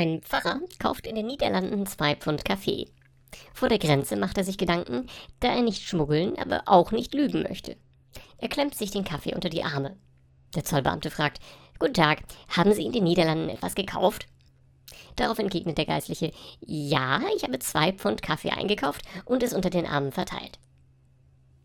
Ein Pfarrer kauft in den Niederlanden zwei Pfund Kaffee. Vor der Grenze macht er sich Gedanken, da er nicht schmuggeln, aber auch nicht lügen möchte. Er klemmt sich den Kaffee unter die Arme. Der Zollbeamte fragt, Guten Tag, haben Sie in den Niederlanden etwas gekauft? Darauf entgegnet der Geistliche, ja, ich habe zwei Pfund Kaffee eingekauft und es unter den Armen verteilt.